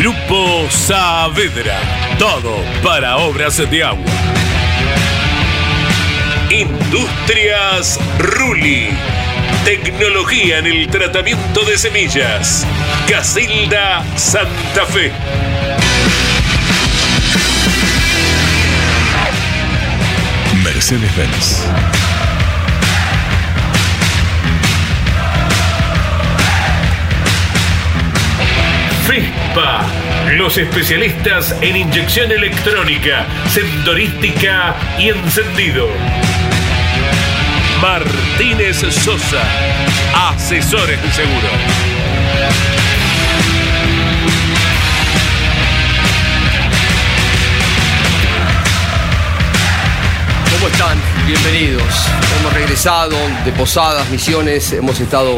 Grupo Saavedra. Todo para obras de agua. Industrias Ruli. Tecnología en el tratamiento de semillas. Casilda Santa Fe. Mercedes-Benz. FESPA, los especialistas en inyección electrónica, sensorística y encendido. Martínez Sosa, asesores de seguro. ¿Cómo están? Bienvenidos. Hemos regresado de Posadas, Misiones, hemos estado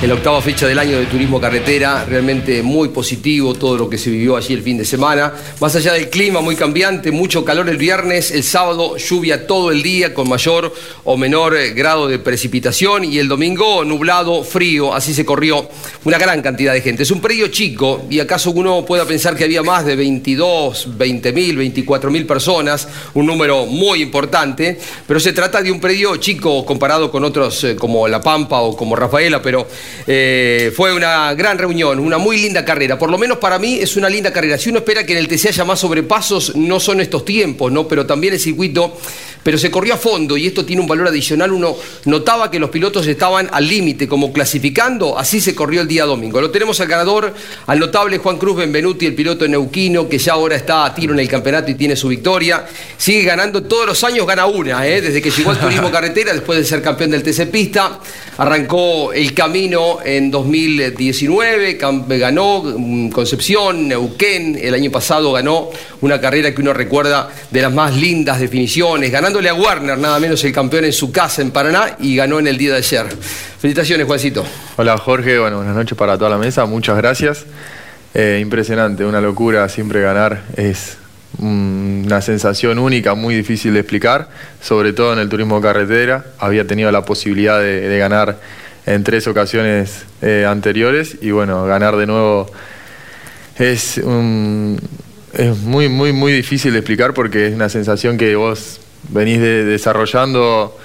en la octava fecha del año de Turismo Carretera, realmente muy positivo todo lo que se vivió allí el fin de semana. Más allá del clima muy cambiante, mucho calor el viernes, el sábado lluvia todo el día con mayor o menor eh, grado de precipitación y el domingo nublado, frío, así se corrió una gran cantidad de gente. Es un predio chico y acaso uno pueda pensar que había más de 22, 20 mil, 24 mil personas, un número muy importante, pero se trata de un predio chico comparado con otros eh, como La Pampa o como Rafaela, pero eh, fue una gran reunión, una muy linda carrera. Por lo menos para mí es una linda carrera. Si uno espera que en el TC haya más sobrepasos, no son estos tiempos, ¿no? Pero también el circuito, pero se corrió a fondo y esto tiene un valor adicional. Uno notaba que los pilotos estaban al límite, como clasificando, así se corrió el día domingo. Lo tenemos al ganador, al notable Juan Cruz Benvenuti, el piloto neuquino, que ya ahora está a tiro en el campeonato y tiene su victoria. Sigue ganando todos los años, gana una, ¿eh? desde que llegó al turismo carretera, después de ser campeón del TC Pista. Arrancó el camino en 2019, cam- ganó mm, Concepción, Neuquén, el año pasado ganó una carrera que uno recuerda de las más lindas definiciones, ganándole a Warner, nada menos el campeón en su casa en Paraná y ganó en el día de ayer. Felicitaciones, Juancito. Hola Jorge, bueno, buenas noches para toda la mesa, muchas gracias. Eh, impresionante, una locura siempre ganar, es una sensación única, muy difícil de explicar, sobre todo en el turismo carretera. Había tenido la posibilidad de, ganar en tres ocasiones eh, anteriores y bueno, ganar de nuevo es, un- es muy, muy, muy difícil de explicar porque es una sensación que vos venís de- desarrollando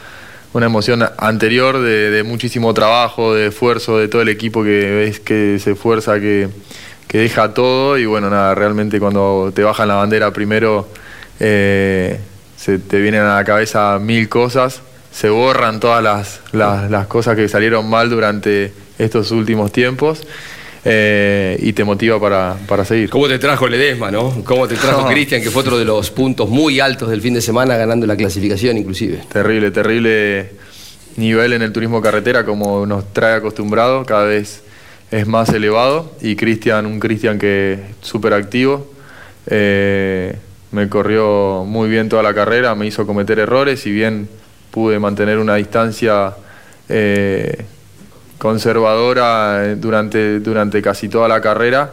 una emoción anterior de, de muchísimo trabajo, de esfuerzo, de todo el equipo que ves que se esfuerza, que, que deja todo y bueno, nada, realmente cuando te bajan la bandera primero eh, se te vienen a la cabeza mil cosas, se borran todas las, las, las cosas que salieron mal durante estos últimos tiempos eh, y te motiva para, para seguir. ¿Cómo te trajo Ledesma, no? ¿Cómo te trajo No. Cristian, que fue otro de los puntos muy altos del fin de semana, ganando la clasificación inclusive? Terrible, terrible nivel en el turismo carretera como nos trae acostumbrado. Cada vez es más elevado y Cristian, un Cristian que es súper activo, eh, me corrió muy bien toda la carrera, me hizo cometer errores y bien pude mantener una distancia eh, conservadora eh, durante, durante casi toda la carrera.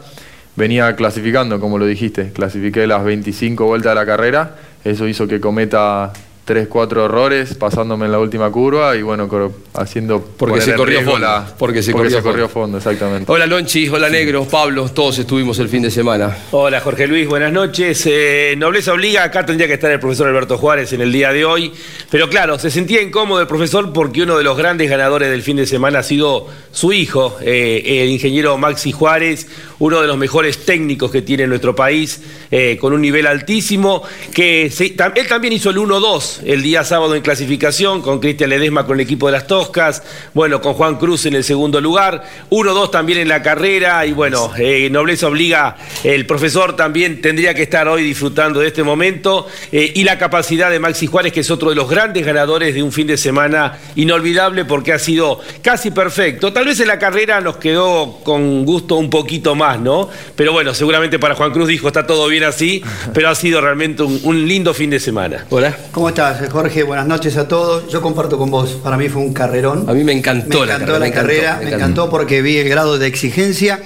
Venía clasificando, como lo dijiste, clasifiqué las 25 vueltas de la carrera, eso hizo que cometa tres, cuatro errores pasándome en la última curva y bueno, haciendo... Porque se corrió fondo. porque se, corrió, fondo. exactamente. Hola Lonchi, hola Negro, Pablo, todos estuvimos el fin de semana. Hola Jorge Luis, buenas noches. Eh, nobleza obliga, acá tendría que estar el profesor Alberto Juárez en el día de hoy, pero claro, se sentía incómodo el profesor porque uno de los grandes ganadores del fin de semana ha sido su hijo, eh, el ingeniero Maxi Juárez, uno de los mejores técnicos que tiene nuestro país, eh, con un nivel altísimo, que él también hizo el 1-2 el día sábado en clasificación, con Cristian Ledesma con el equipo de las Toscas, bueno, con Juan Cruz en el segundo lugar, 1-2 también en la carrera, y bueno, eh, nobleza obliga, el profesor también tendría que estar hoy disfrutando de este momento, eh, y la capacidad de Maxi Juárez, que es otro de los grandes ganadores de un fin de semana inolvidable porque ha sido casi perfecto. Tal vez en la carrera nos quedó con gusto un poquito más, ¿no? Pero bueno, seguramente para Juan Cruz dijo, está todo bien así, pero ha sido realmente un, un lindo fin de semana. Hola. ¿Cómo estás? Jorge? Buenas noches a todos. Yo comparto con vos. Para mí fue un carrerón. A mí me encantó, la, carrera, me, encantó, me encantó porque vi el grado de exigencia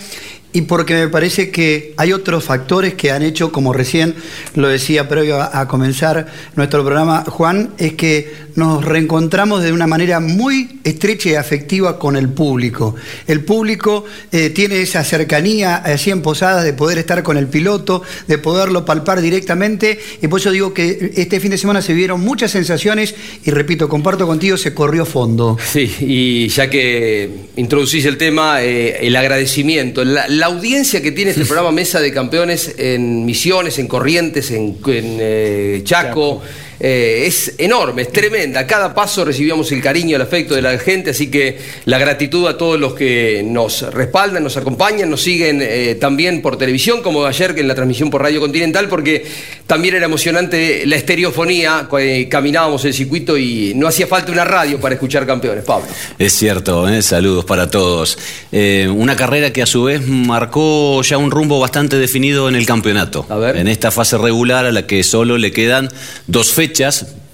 y porque me parece que hay otros factores que han hecho, como recién lo decía previo a, comenzar nuestro programa, Juan, es que nos reencontramos de una manera muy estrecha y afectiva con el público. El público eh, tiene esa cercanía así en Posadas de poder estar con el piloto, de poderlo palpar directamente, y por eso digo que este fin de semana se vieron muchas sensaciones y repito, comparto contigo, se corrió fondo. Sí, y ya que introducís el tema, eh, el agradecimiento, la la audiencia que tiene este programa Mesa de Campeones en Misiones, en Corrientes, en, eh, Chaco. Eh, es enorme, es tremenda. cada paso recibíamos el cariño, el afecto de la gente, así que la gratitud a todos los que nos respaldan, nos acompañan, nos siguen eh, también por televisión, como ayer en la transmisión por Radio Continental, porque también era emocionante la estereofonía, caminábamos el circuito y no hacía falta una radio para escuchar campeones, Pablo. Es cierto, ¿eh? saludos para todos. una carrera que a su vez marcó ya un rumbo bastante definido en el campeonato. En esta fase regular a la que solo le quedan dos fechas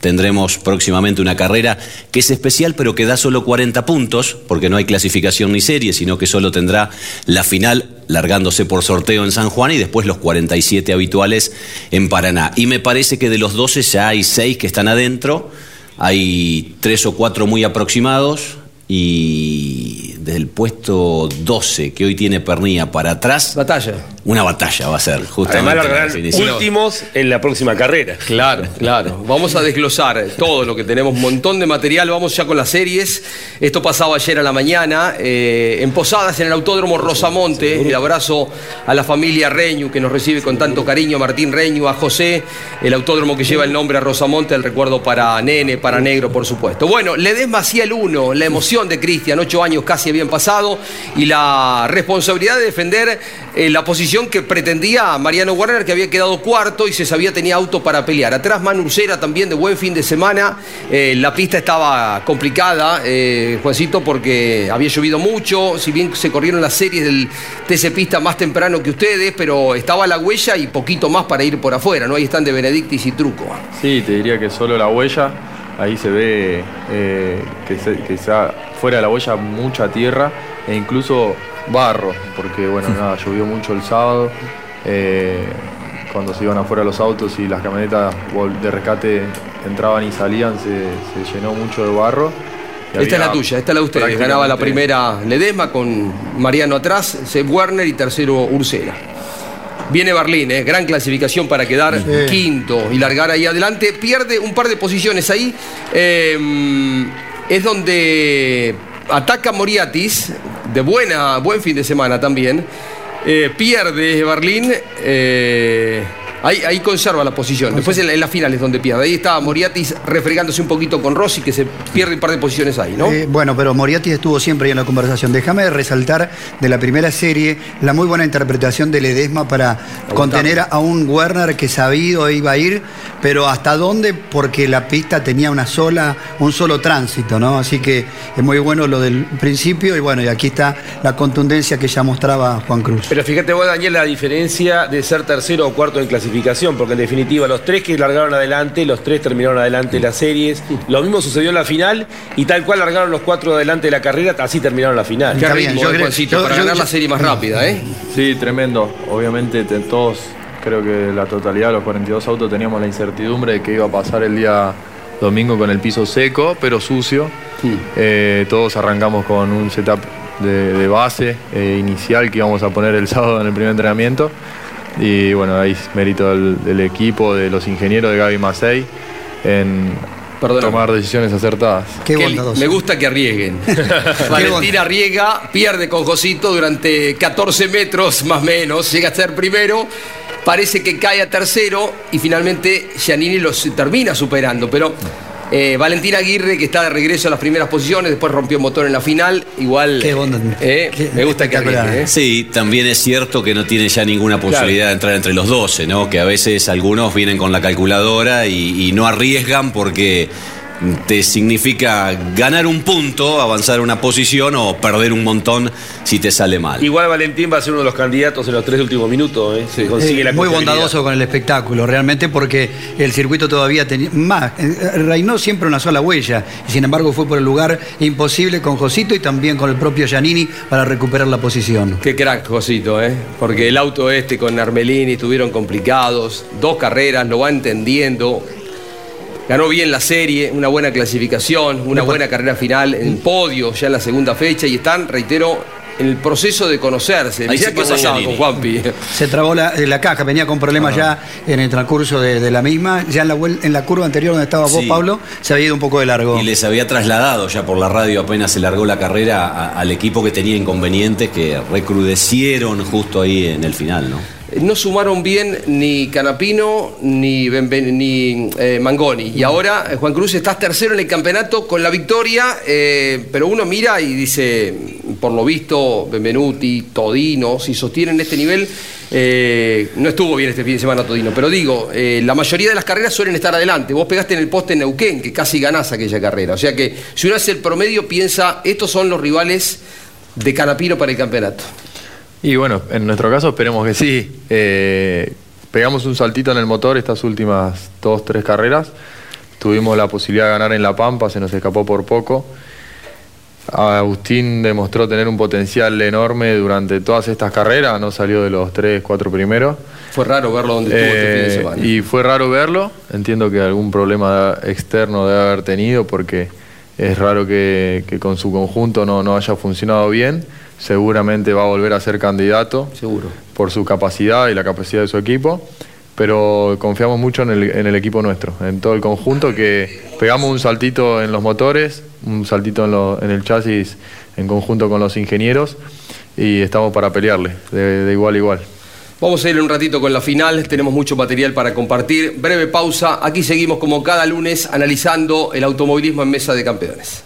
Tendremos próximamente una carrera que es especial, pero que da solo 40 puntos, porque no hay clasificación ni serie, sino que solo tendrá la final largándose por sorteo en San Juan y después los 47 habituales en Paraná. Y me parece que de los 12 ya hay 6 que están adentro, hay 3 o 4 muy aproximados y del puesto 12 que hoy tiene Pernilla para atrás. Batalla. Una batalla va a ser, justamente. Además, últimos en la próxima carrera. Claro, claro. Vamos a desglosar todo lo que tenemos, un montón de material. Vamos ya con las series. Esto pasaba ayer a la mañana. Eh, en Posadas, en el Autódromo Rosamonte. El abrazo a la familia Reñu, que nos recibe con tanto cariño. Martín Reñu, a José. El autódromo que lleva el nombre a Rosamonte. El recuerdo para Nene, para Negro, por supuesto. Bueno, Ledesma hacía el uno. La emoción de Cristian. Ocho años casi habían pasado. Y la responsabilidad de defender eh, la posición que pretendía Mariano Warner, que había quedado cuarto y se sabía tenía auto para pelear. Atrás Manu también de buen fin de semana. Eh, la pista estaba complicada, eh, Juancito, porque había llovido mucho. Si bien se corrieron las series del TC Pista más temprano que ustedes, pero estaba la huella y poquito más para ir por afuera. ¿no? Ahí están de Benedictis y Truco. Sí, te diría que solo la huella. Ahí se ve eh, que, se, fuera de la huella mucha tierra e incluso barro, porque bueno, nada, llovió mucho el sábado. Eh, cuando se iban afuera los autos y las camionetas de rescate entraban y salían, se, llenó mucho de barro. Esta es la tuya, esta es la de ustedes. Ganaba la primera Ledesma con Mariano atrás, Seb Werner y tercero Ursera. Viene Berlín, eh, gran clasificación para quedar quinto y largar ahí adelante. Pierde un par de posiciones ahí. Eh, es donde ataca Moriatis, de buena, buen fin de semana también. Eh, pierde Berlín. Eh, Ahí, ahí conserva la posición. Después en, la final es donde pierde. Ahí estaba Moriatis refregándose un poquito con Rossi, que se pierde un par de posiciones ahí, ¿no? Eh, bueno, pero Moriatis estuvo siempre ahí en la conversación. Déjame resaltar de la primera serie la muy buena interpretación de Ledesma para contener a un Werner que sabido iba a ir, pero ¿hasta dónde? Porque la pista tenía una sola, un solo tránsito, ¿no? Así que es muy bueno lo del principio y bueno, y aquí está la contundencia que ya mostraba Juan Cruz. Pero fíjate vos, Daniel, la diferencia de ser tercero o cuarto en clasificación, porque en definitiva los tres que largaron adelante, los tres terminaron adelante las series. Lo mismo sucedió en la final y tal cual largaron los cuatro adelante de la carrera, así terminaron la final. Qué ritmo, yo, creo, para ganar la serie más rápida, ¿eh? Sí, tremendo. Obviamente todos, creo que la totalidad de los 42 autos teníamos la incertidumbre de que iba a pasar el día domingo con el piso seco, pero sucio. Eh, todos arrancamos con un setup de, base eh, inicial que íbamos a poner el sábado en el primer entrenamiento. Y bueno, ahí mérito del, equipo, de los ingenieros de Gaby Macei en tomar decisiones acertadas. Qué me gusta que arriesguen. Valentina arriesga, pierde con Josito durante 14 metros más o menos, llega a ser primero parece que cae a tercero y finalmente Giannini los termina superando. Pero eh, Valentina Aguirre, que está de regreso a las primeras posiciones, después rompió motor en la final, igual eh, me gusta que arriesgue. Eh. Sí, también es cierto que no tiene ya ninguna posibilidad de entrar entre los 12, ¿no? Que a veces algunos vienen con la calculadora y no arriesgan porque te significa ganar un punto, avanzar una posición o perder un montón si te sale mal. Igual Valentín va a ser uno de los candidatos en los tres últimos minutos. ¿eh? consigue muy bondadoso con el espectáculo, realmente, porque el circuito todavía tenía. Más, eh, reinó siempre una sola huella, y sin embargo fue por el lugar imposible con Josito y también con el propio Giannini para recuperar la posición. Qué crack, Josito, ¿eh? porque el auto este con Armelini estuvieron complicados, dos carreras, lo va entendiendo ganó bien la serie, una buena clasificación, una buena carrera final en podio ya en la segunda fecha y están, reitero, el proceso de conocerse. Ahí se qué pasaba con Juanpi. Se trabó la, la, caja, venía con problemas ya en el transcurso de, la misma. Ya en la, en la curva anterior donde estaba vos, Pablo, se había ido un poco de largo. Y les había trasladado ya por la radio apenas se largó la carrera al equipo que tenía inconvenientes que recrudecieron justo ahí en el final, ¿no? No sumaron bien ni Canapino ni, ni eh, Mangoni. Y ahora eh, Juan Cruz estás tercero en el campeonato con la victoria, eh, pero uno mira y dice, por lo visto, Benvenuti, Todino, si sostienen este nivel, no estuvo bien este fin de semana Todino, pero digo, la mayoría de las carreras suelen estar adelante. Vos pegaste en el poste en Neuquén, que casi ganás aquella carrera. O sea que si uno hace el promedio, piensa, estos son los rivales de Canapino para el campeonato. Y bueno, en nuestro caso esperemos que sí. Eh, pegamos un saltito en el motor estas últimas dos, tres carreras. Tuvimos la posibilidad de ganar en La Pampa, se nos escapó por poco. Agustín demostró tener un potencial enorme durante todas estas carreras, no salió de los tres, cuatro primeros. Fue raro verlo donde estuvo este fin de eh, semana. Y fue raro verlo, entiendo que algún problema externo debe haber tenido porque es raro que, con su conjunto no, no haya funcionado bien seguramente va a volver a ser candidato. Seguro. Por su capacidad y la capacidad de su equipo. Pero confiamos mucho en el, equipo nuestro, en todo el conjunto, que pegamos un saltito en los motores, un saltito en, el chasis en conjunto con los ingenieros y estamos para pelearle de, igual a igual. Vamos a ir un ratito con la final, tenemos mucho material para compartir. Breve pausa, aquí seguimos como cada lunes analizando el automovilismo en mesa de campeones.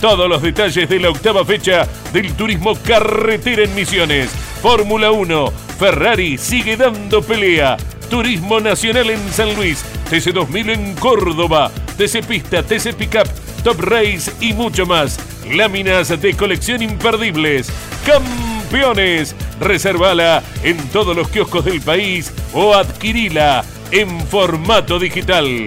todos los detalles de la octava fecha del turismo carretera en Misiones. Fórmula 1, Ferrari sigue dando pelea. Turismo Nacional en San Luis, TC2000 en Córdoba, TC Pista, TC Pickup, Top Race y mucho más. Láminas de colección imperdibles. Campeones. Reservala en todos los kioscos del país o adquirila en formato digital.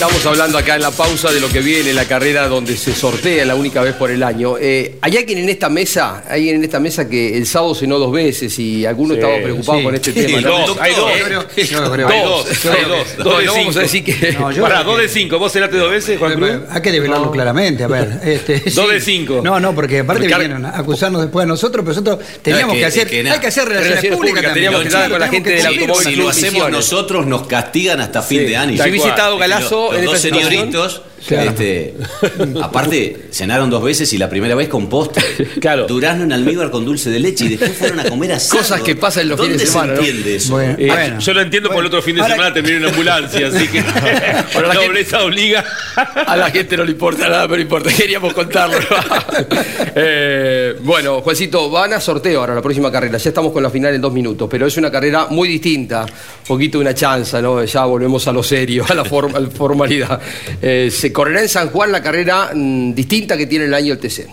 Estamos hablando acá en la pausa de lo que viene, la carrera donde se sortea la única vez por el año. Eh, ¿Hay alguien en esta mesa, alguien en esta mesa que el sábado cenó dos veces y alguno estaba preocupado con este tema? Dos, hay dos. Hay dos, hay dos. Dos de cinco. a decir que... Pará, dos de cinco. ¿Vos cenaste dos veces, Juan Cruz? Hay que develarlo claramente, a ver. Este, dos de cinco. No, no, porque aparte vinieron a acusarnos después a nosotros, pero nosotros teníamos que, hacer... hay que hacer relaciones públicas Teníamos que estar con la gente del automóvil. Si lo hacemos nosotros, nos castigan hasta fin de año. Yo he visitado Galazo los dos señoritos. Este, aparte, cenaron dos veces y la primera vez con postre. Claro. Durazno en almíbar con dulce de leche y después fueron a comer asado. Cosas que pasan en los fines de semana. Se entiende eso? Eh, yo lo entiendo por el otro fin de semana terminé en ambulancia, así que la nobleza obliga. A la gente no le importa nada, pero importa. Queríamos contarlo. eh, bueno, Juancito, van a sorteo ahora la próxima carrera. Ya estamos con la final en dos minutos, pero es una carrera muy distinta. Un poquito de una chanza, ¿no? Ya volvemos a lo serio, a la, formalidad. Eh, se correrá en San Juan la carrera mm, distinta que tiene el año el TC.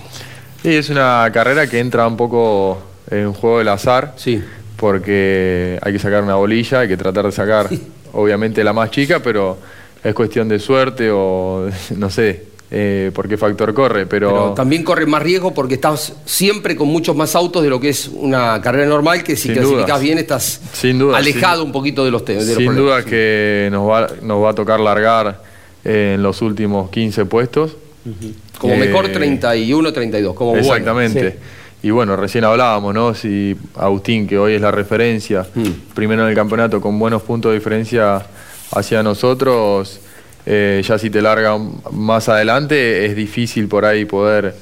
Sí, es una carrera que entra un poco en juego del azar. Sí. Porque hay que sacar una bolilla, hay que tratar de sacar, obviamente, la más chica, pero es cuestión de suerte o no sé, eh, por qué factor corre, pero... también corre más riesgo porque estás siempre con muchos más autos de lo que es una carrera normal, que si clasificas bien estás alejado un poquito de los temas. Sin duda que nos va, nos va a tocar largar en los últimos 15 puestos. Como mejor 31, 32, como Exactamente. Y bueno, recién hablábamos, ¿no? Si Agustín, que hoy es la referencia, mm. primero en el campeonato con buenos puntos de diferencia hacia nosotros, eh, ya si te larga más adelante es difícil por ahí poder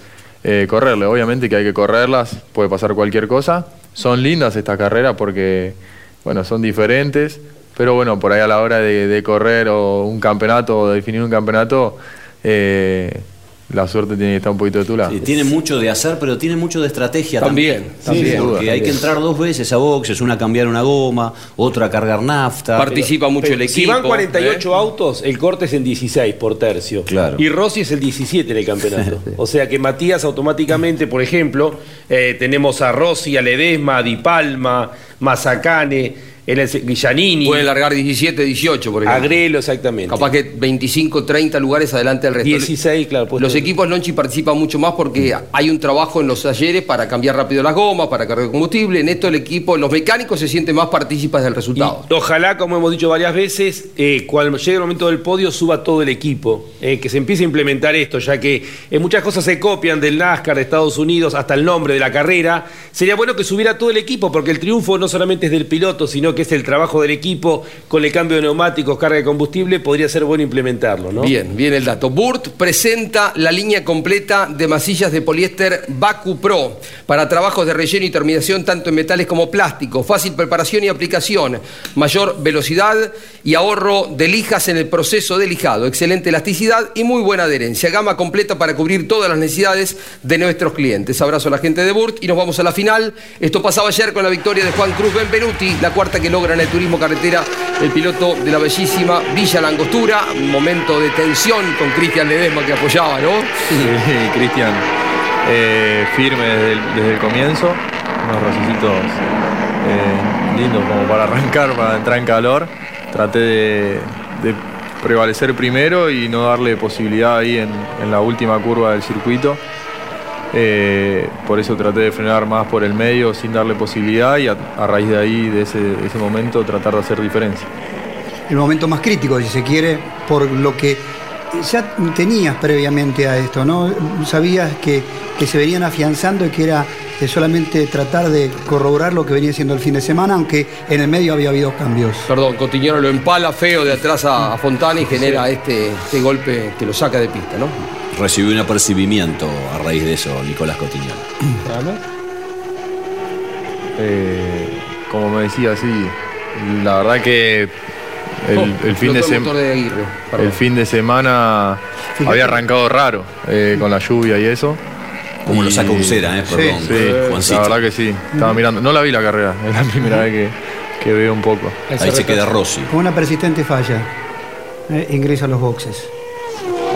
eh, correrle. Obviamente que hay que correrlas, puede pasar cualquier cosa. Son lindas estas carreras porque, bueno, son diferentes, pero bueno, por ahí a la hora de, correr o un campeonato o de definir un campeonato, eh, la suerte tiene que estar un poquito de tu lado. tiene mucho de hacer, pero tiene mucho de estrategia también. También, porque hay que entrar dos veces a boxes, una a cambiar una goma, otra a cargar nafta. Participa mucho el equipo. Si van 48 ¿eh? autos, el corte es en 16 por tercio. Claro. Y Rossi es el 17 en el campeonato. o sea que Matías automáticamente, por ejemplo, eh, tenemos a Rossi, a Ledesma, a Di Palma, Mazacane. En el Guillanini. Puede largar 17, 18, por ejemplo. Agrelo, exactamente. Capaz que 25, 30 lugares adelante del resto. 16, claro. puesto. Los equipos Lonchi participan mucho más porque hay un trabajo en los talleres para cambiar rápido las gomas, para cargar combustible. En esto el equipo, los mecánicos se sienten más partícipes del resultado. Y ojalá, como hemos dicho varias veces, eh, cuando llegue el momento del podio suba todo el equipo, eh, que se empiece a implementar esto, ya que en muchas cosas se copian del NASCAR de Estados Unidos hasta el nombre de la carrera. Sería bueno que subiera todo el equipo, porque el triunfo no solamente es del piloto, sino que es el trabajo del equipo con el cambio de neumáticos, carga de combustible, podría ser bueno implementarlo. Bien, bien el dato. Burt presenta la línea completa de masillas de poliéster Baku Pro para trabajos de relleno y terminación tanto en metales como plásticos, fácil preparación y aplicación, mayor velocidad y ahorro de lijas en el proceso de lijado, excelente elasticidad y muy buena adherencia. Gama completa para cubrir todas las necesidades de nuestros clientes. Abrazo a la gente de Burt y nos vamos a la final. Esto pasaba ayer con la victoria de Juan Cruz Benvenuti, la cuarta que logra en el turismo carretera el piloto de la bellísima Villa Langostura. Momento de tensión con Cristian Ledesma que apoyaba, ¿no? Sí, Cristian, eh, firme desde el, comienzo, unos racecitos eh, lindos como para arrancar, para entrar en calor. Traté de, de prevalecer primero y no darle posibilidad ahí en, en la última curva del circuito. Eh, por eso traté de frenar más por el medio sin darle posibilidad y a, a raíz de ahí, de ese, de ese momento, tratar de hacer diferencia. El momento más crítico, si se quiere, por lo que ya tenías previamente a esto, ¿no? Sabías que, que se venían afianzando y que era eh, solamente tratar de corroborar lo que venía siendo el fin de semana, aunque en el medio había habido cambios. Perdón, Cotiñero lo empala feo de atrás a, a Fontana y genera este, este golpe que lo saca de pista, ¿no? Recibió un apercibimiento a raíz de eso, Nicolás Cotiñón. Eh, como me decía, sí, la verdad que el, Oh, el fin, de el sem- motor de Aguirre, perdón. el fin de semana Fíjate. había arrancado raro eh, con la lluvia y eso. Como lo saca Ucera, eh, perdón, Sí, Juancito. la verdad que sí. Estaba mirando, no la vi la carrera, es la primera vez que, que veo un poco. Ahí se queda Rossi. Con una persistente falla, eh, ingresa a los boxes.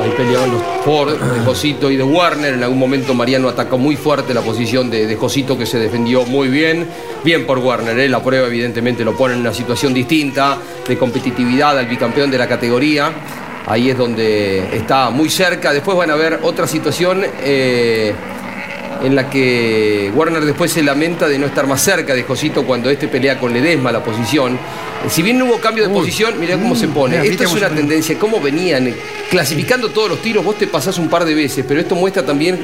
Ahí peleaban los Ford, de Josito y de Warner. En algún momento Mariano atacó muy fuerte la posición de, de Josito, que se defendió muy bien. Bien por Warner, ¿eh? la prueba evidentemente lo pone en una situación distinta, de competitividad al bicampeón de la categoría. Ahí es donde está muy cerca. Después van a ver otra situación eh, en la que Warner después se lamenta de no estar más cerca de Josito cuando este pelea con Ledesma la posición. Si bien no hubo cambio de posición, mirá cómo se pone. mirá, Esto es una pone. tendencia, cómo venían clasificando todos los tiros, vos te pasás un par de veces, pero esto muestra también,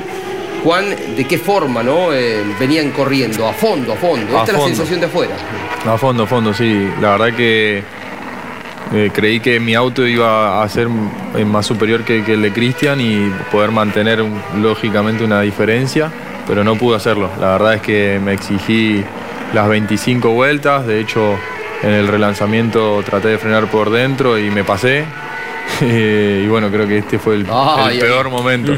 Juan, de qué forma ¿no? Eh, venían corriendo, a fondo, a fondo. A Esta es la sensación de afuera. A fondo, a fondo, sí. La verdad que eh, creí que mi auto iba a ser eh, más superior que, que el de Cristian y poder mantener lógicamente una diferencia, pero no pude hacerlo. La verdad es que me exigí las 25 vueltas, de hecho en el relanzamiento traté de frenar por dentro y me pasé. Eh, y bueno, creo que este fue el, Ah, el peor momento.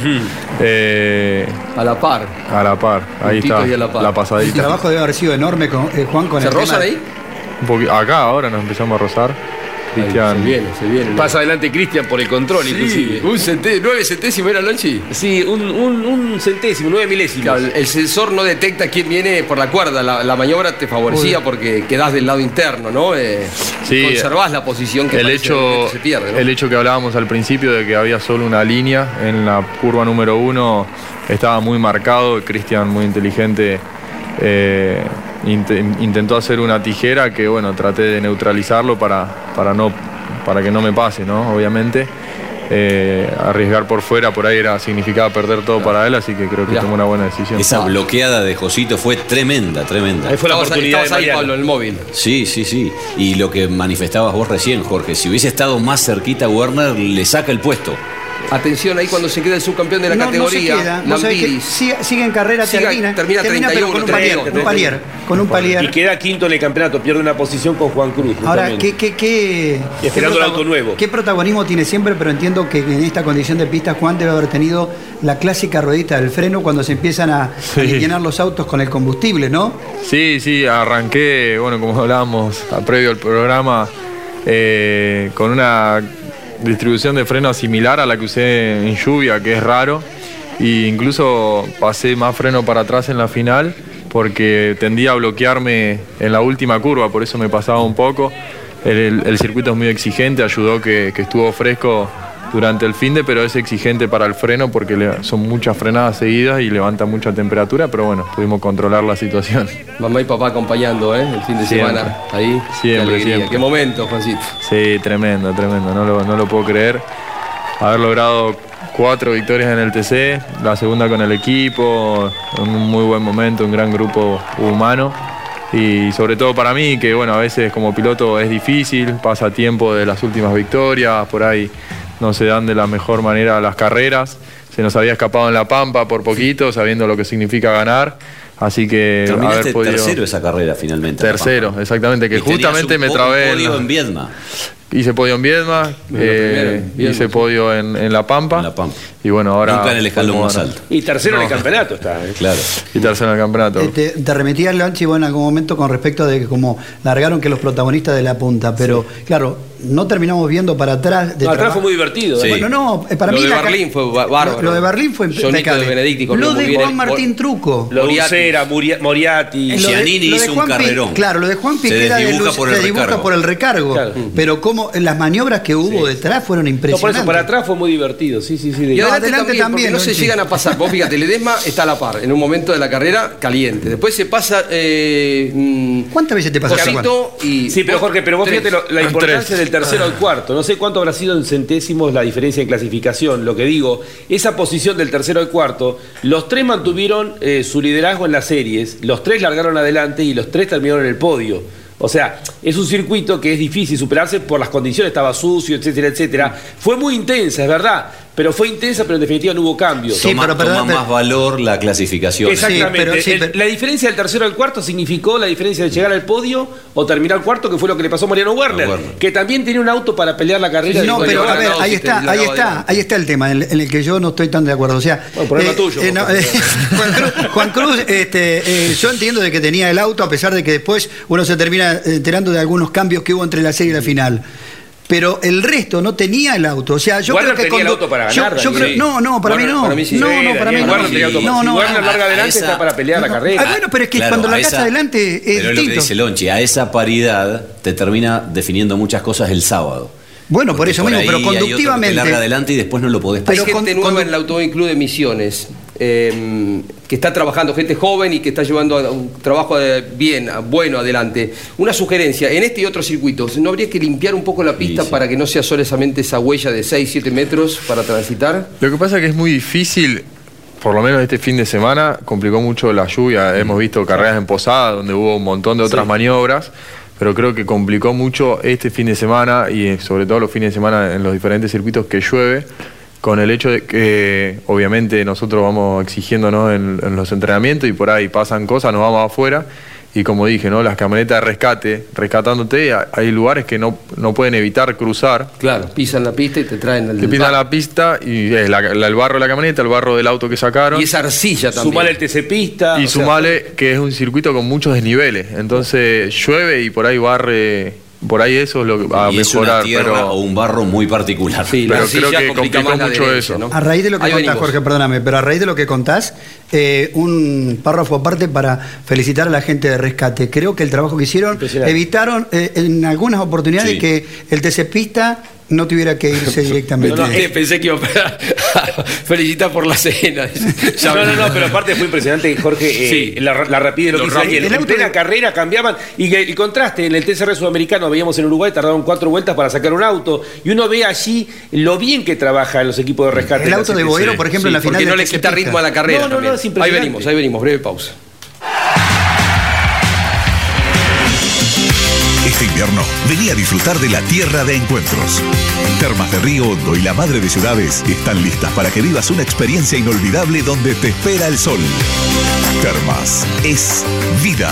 Eh, A la par. a la par, ahí Puntitos está, y a la par. El pasadita. trabajo debe haber sido enorme, con, eh, Juan, con ¿Se el rozan tema- ahí? Un acá ahora nos empezamos a rozar. Cristian. Se viene, se viene. Pasa adelante Cristian por el control, Sí, inclusive. un centé- nueve centésimos era Lonchi. Sí, un, un- un centésimo, nueve milésimos. Claro, el- sensor no detecta quién viene por la cuerda. La, la maniobra te favorecía porque quedás del lado interno, ¿no? Eh, Sí, conservás la posición que el hecho, que se pierde, ¿no? el hecho que hablábamos al principio de que había solo una línea en la curva número uno estaba muy marcado. Cristian, muy inteligente, eh, intentó hacer una tijera que, bueno, traté de neutralizarlo para, para, no, para que no me pase, ¿no? Obviamente. Eh, arriesgar por fuera por ahí era significaba perder todo para él, así que creo que Mirá. tomó una buena decisión. Esa bloqueada de Josito fue tremenda, tremenda. Ahí fue la Estabas- oportunidad de estabas ahí. Pablo, en el móvil. Sí, sí, sí. Y lo que manifestabas vos recién, Jorge, si hubiese estado más cerquita Werner, le saca el puesto. Atención ahí cuando se queda el subcampeón de la No, categoría. no se queda. Lambiris. sigue, sigue en carrera, Siga- termina, termina pero 31, con un palier, 31. un palier, con un Y palier. queda quinto en el campeonato, pierde una posición con Juan Cruz. Ahora. ¿qué, qué, qué, Y esperando qué el auto nuevo. ¿Qué protagonismo tiene siempre? Pero entiendo que en esta condición de pista Juan debe haber tenido la clásica ruedita del freno cuando se empiezan a, llenar los autos con el combustible, ¿no? Sí, sí, arranqué, bueno, como hablábamos a- previo al programa, eh, con una distribución de freno similar a la que usé en lluvia, que es raro. E incluso pasé más freno para atrás en la final porque tendía a bloquearme en la última curva, por eso me pasaba un poco. El, circuito es muy exigente, ayudó que estuvo fresco durante el fin de, pero es exigente para el freno porque son muchas frenadas seguidas y levanta mucha temperatura, pero bueno, pudimos controlar la situación. Mamá y papá acompañando, ¿eh? El fin de Siempre. semana. Ahí. Qué Siempre, alegría. siempre. Qué momento, Juancito. Sí, tremendo, tremendo, no lo, no lo puedo creer. Haber logrado cuatro victorias en el TC, la segunda con el equipo, en un muy buen momento, un gran grupo humano. Y sobre todo para mí, que bueno, a veces como piloto es difícil, pasa tiempo de las últimas victorias, por ahí no se dan de la mejor manera las carreras. Se nos había escapado en la Pampa por poquito, sabiendo lo que significa ganar. Así que Terminaste haber podido... tercero esa carrera finalmente. en La Tercero, Pampa. exactamente, que Y justamente un me trabé podio la- en Viedma. Hice podio en Viedma, eh, Viedma, hice podio en, en La Pampa. Y bueno, ahora. Nunca en el escalón más alto. Y tercero en el campeonato está. ¿eh? Claro. Y tercero en el campeonato. Eh, Te, te remití al Lanchi, bueno, en algún momento con respecto de que como largaron que los protagonistas de la punta, pero claro, no terminamos viendo para atrás. De No, atrás fue muy divertido. ¿eh? Bueno, no, eh, para Lo mí de la Berlín fue ba- bárbaro. Lo de Berlín fue impecable. de Benedicti Lo de. Juan Martín Truco. Lo de Moriarty. Ucera, Muria- Moriarty. Lo de- lo de Juanpi- Claro, lo de Juan Piquera por el se dibuja recargo. por el recargo. Claro. Pero como las maniobras que hubo detrás fueron No, por impresionantes. eso, para atrás fue muy divertido. Sí, sí, sí. Y adelante, adelante también, también, no se llegan a pasar. Vos fíjate, Ledesma está a la par, en un momento de la carrera caliente. Después se pasa. Eh, mm, ¿Cuántas veces te y. Sí, pero Jorge, pero vos fíjate la importancia del tercero al cuarto. No sé cuánto habrá sido en centésimos la diferencia en clasificación. Lo que digo, esa posición del tercero al cuarto, los tres mantuvieron eh, su liderazgo en las series, los tres largaron adelante y los tres terminaron en el podio. O sea, es un circuito que es difícil superarse por las condiciones, estaba sucio, etcétera, etcétera. Fue muy intensa, es verdad, pero fue intensa, pero en definitiva no hubo cambio. toma toma más valor la clasificación. Exactamente. El- La diferencia del tercero al cuarto significó la diferencia de llegar al podio o terminar cuarto, que fue lo que le pasó a Mariano Werner, que también tenía un auto para pelear la carrera. No, de pero a ver, ahí está, ahí está, adelante. ahí está el tema en el, en el que yo no estoy tan de acuerdo. O sea, Bueno, problema tuyo, no, Jorge. eh, Juan Cruz, Juan Cruz, este, eh, yo entiendo de que tenía el auto, a pesar de que después uno se termina enterando de algunos cambios que hubo entre la serie y la final. Pero el resto no tenía el auto. O sea, yo Warner creo que tenía el auto para yo- ganar, yo Daniel. creo- no, no, para Warner- mí no. para mí sí. no, Sí, no, para mí Daniel, no. Warner tenía auto. No, Si no. Warner larga adelante, está para pelear la carrera. Ah, bueno, pero es que Claro, cuando largas esa- adelante es Pero es lo que distinto. dice Lonchi, a esa paridad te termina definiendo muchas cosas el sábado. Bueno, por eso Por mismo, ahí pero hay otro que te conductivamente. larga adelante y después no lo podés pasar. gente nueva en el Automóvil Club de Misiones eh, que está trabajando, gente joven y que está llevando a- un trabajo eh, bien, a- bueno adelante. Una sugerencia, en este y otros circuitos, ¿no habría que limpiar un poco la pista para que no sea solamente esa huella de 6, 7 metros para transitar? Lo que pasa es que es muy difícil, por lo menos este fin de semana, complicó mucho la lluvia. Hemos visto carreras en Posada donde hubo un montón de otras Sí. maniobras, pero creo que complicó mucho este fin de semana y eh, sobre todo los fines de semana en los diferentes circuitos que llueve. Con el hecho de que obviamente nosotros vamos exigiéndonos en, en los entrenamientos y por ahí pasan cosas, nos vamos afuera y como dije, ¿no? las camionetas de rescate, rescatándote, ha- hay lugares que no, no pueden evitar cruzar. Claro, pisan la pista y te traen el Te pisan la pista y es la- la- el barro de la camioneta, el barro del auto que sacaron. Y esa arcilla también. Sumale el TC pista. Y sea, sumale que es un circuito con muchos desniveles. Entonces llueve y por ahí barre. Por ahí eso es lo que va a y es una mejorar. tierra pero o un barro muy particular. pero creo que complicó mucho eso. A raíz de lo que Ahí contás, venimos. Jorge, perdóname, pero a raíz de lo que contás, eh, un párrafo aparte para felicitar a la gente de rescate. Creo que el trabajo que hicieron evitaron eh, en algunas oportunidades Sí. que el TC Pista no tuviera que irse directamente. No, no, eh, pensé que iba a felicitar por la cena. Ya No, no, no, pero aparte fue impresionante, Jorge, eh, Sí. la, la rapidez de lo Lo que hizo rápido. En plena de- carrera cambiaban y el contraste en el TCR sudamericano veíamos en Uruguay tardaron cuatro vueltas para sacar un auto y uno ve allí lo bien que trabajan los equipos de rescate. El auto de. Boero, por ejemplo, en la final Porque no le quita ritmo a la carrera. No, no, no, es ahí impresionante. venimos, ahí venimos, breve pausa. Este invierno, vení a disfrutar de la tierra de encuentros. Termas de Río Hondo y la Madre de Ciudades están listas para que vivas una experiencia inolvidable donde te espera el sol. Termas es vida.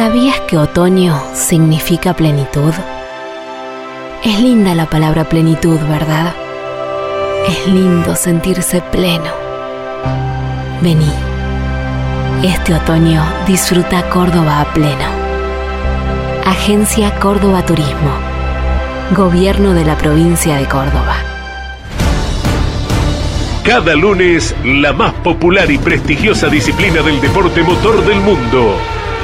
¿Sabías que otoño significa plenitud? Es linda la palabra plenitud, ¿verdad? Es lindo sentirse pleno. Vení. Este otoño disfruta Córdoba a pleno. Agencia Córdoba Turismo. Gobierno de la provincia de Córdoba. Cada lunes, la más popular y prestigiosa disciplina del deporte motor del mundo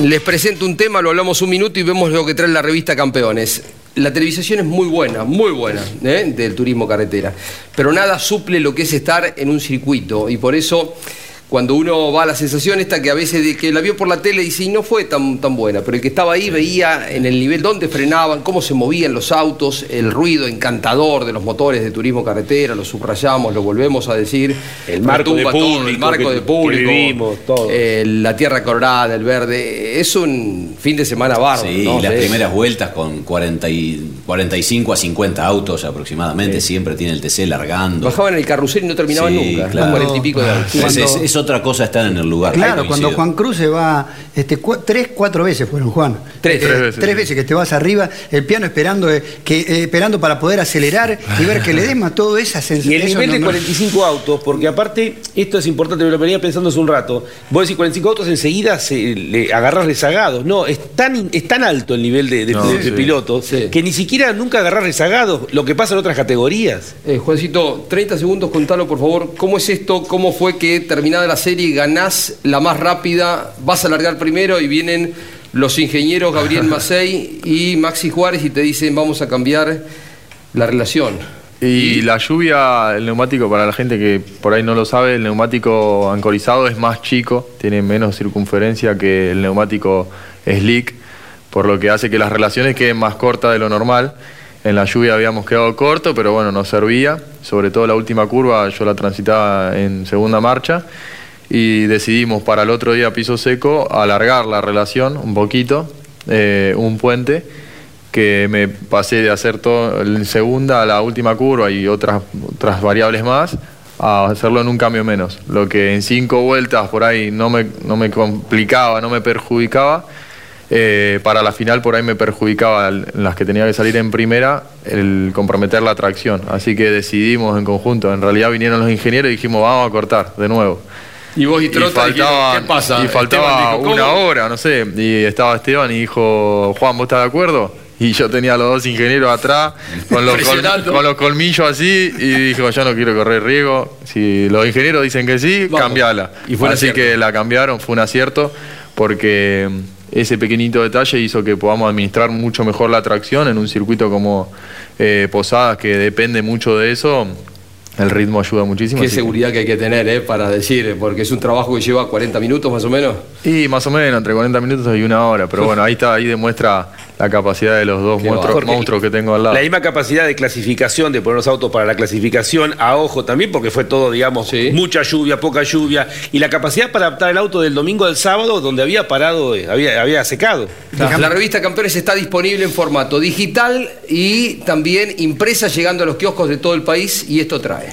Les presento un tema, lo hablamos un minuto y vemos lo que trae la revista Campeones. La televisación es muy buena, muy buena, ¿eh? del turismo carretera, pero nada suple lo que es estar en un circuito y por eso cuando uno va a la sensación esta que a veces de que la vio por la tele y dice, y no fue tan, tan buena, pero el que estaba ahí veía en el nivel dónde frenaban, cómo se movían los autos, el ruido encantador de los motores de turismo carretera, lo subrayamos, lo volvemos a decir. El marco de público. todo, el marco que- de público, que vivimos, todo. eh, la tierra colorada, el verde, es un fin de semana bárbaro. Sí, ¿no? y las Sí. primeras vueltas con 40 y 45 a 50 autos aproximadamente, siempre tiene el TC largando. Bajaban el carrusel y no terminaban Sí, nunca, claro. cuarenta y pico de autos. Otra cosa estar en el lugar. Claro, cuando. Juan Cruz se va, este, tres, cuatro veces fueron Juan. Tres. Eh, Tres veces, Tres sí. veces que te vas arriba, el piano esperando, eh, que, eh, esperando para poder acelerar y ver que le des más todo esa Y sensación. el nivel Eso de no- no- 45 autos, porque aparte, esto es importante, me lo venía pensando hace un rato. Vos decís 45 autos, enseguida se, le agarrás rezagados. No, es tan, es tan alto el nivel de, de- No, de- de sí. pilotos Sí. que ni siquiera nunca agarrás rezagados, lo que pasa en otras categorías. Eh, Juancito, 30 segundos, contalo por favor. ¿Cómo es esto? ¿Cómo fue que terminada la serie ganás la más rápida? Vas a largar primero y vienen los ingenieros Gabriel Macei y Maxi Juárez y te dicen vamos a cambiar la relación. Y la lluvia, el neumático, para la gente que por ahí no lo sabe, el neumático ancorizado es más chico, tiene menos circunferencia que el neumático slick, por lo que hace que las relaciones queden más cortas de lo normal. En la lluvia habíamos quedado corto, pero bueno, nos servía. Sobre todo la última curva, yo la transitaba en segunda marcha y decidimos para el otro día piso seco alargar la relación un poquito, eh, un puente que me pasé de hacer todo en segunda a la última curva y otras, otras variables más a hacerlo en un cambio menos. Lo que en cinco vueltas por ahí no me, no me complicaba, no me perjudicaba, eh, para la final por ahí me perjudicaba en las que tenía que salir en primera el comprometer la tracción. Así que decidimos en conjunto. En realidad vinieron los ingenieros y dijimos vamos a cortar de nuevo. Y vos y Trota dijeron, faltaba, ¿qué pasa? y faltaba dijo, una hora, no sé. Y estaba Esteban y dijo, Juan, ¿vos estás de acuerdo? Y yo tenía a los dos ingenieros atrás, con los, col- Presionando. con los colmillos así, y dijo, yo no quiero correr riesgo. Si los ingenieros dicen que sí, Vamos. cambiala. Y fue así que la cambiaron, fue un acierto, porque mm, ese pequeñito detalle hizo que podamos administrar mucho mejor la tracción en un circuito como eh, Posadas, que depende mucho de eso. El ritmo ayuda muchísimo. Qué que- seguridad que hay que tener, ¿eh? Para decir, porque es un trabajo que lleva 40 minutos más o menos. Y más o menos, entre 40 minutos y una hora. Pero bueno, ahí está, ahí demuestra la capacidad de los dos monstruos que tengo al lado. La misma capacidad de clasificación, de poner los autos para la clasificación, a ojo también, porque fue todo, digamos, mucha lluvia, poca lluvia, y la capacidad para adaptar el auto del domingo al sábado, donde había parado, eh, había, había secado. La revista Campeones está disponible en formato digital y también impresa llegando a los kioscos de todo el país y esto trae.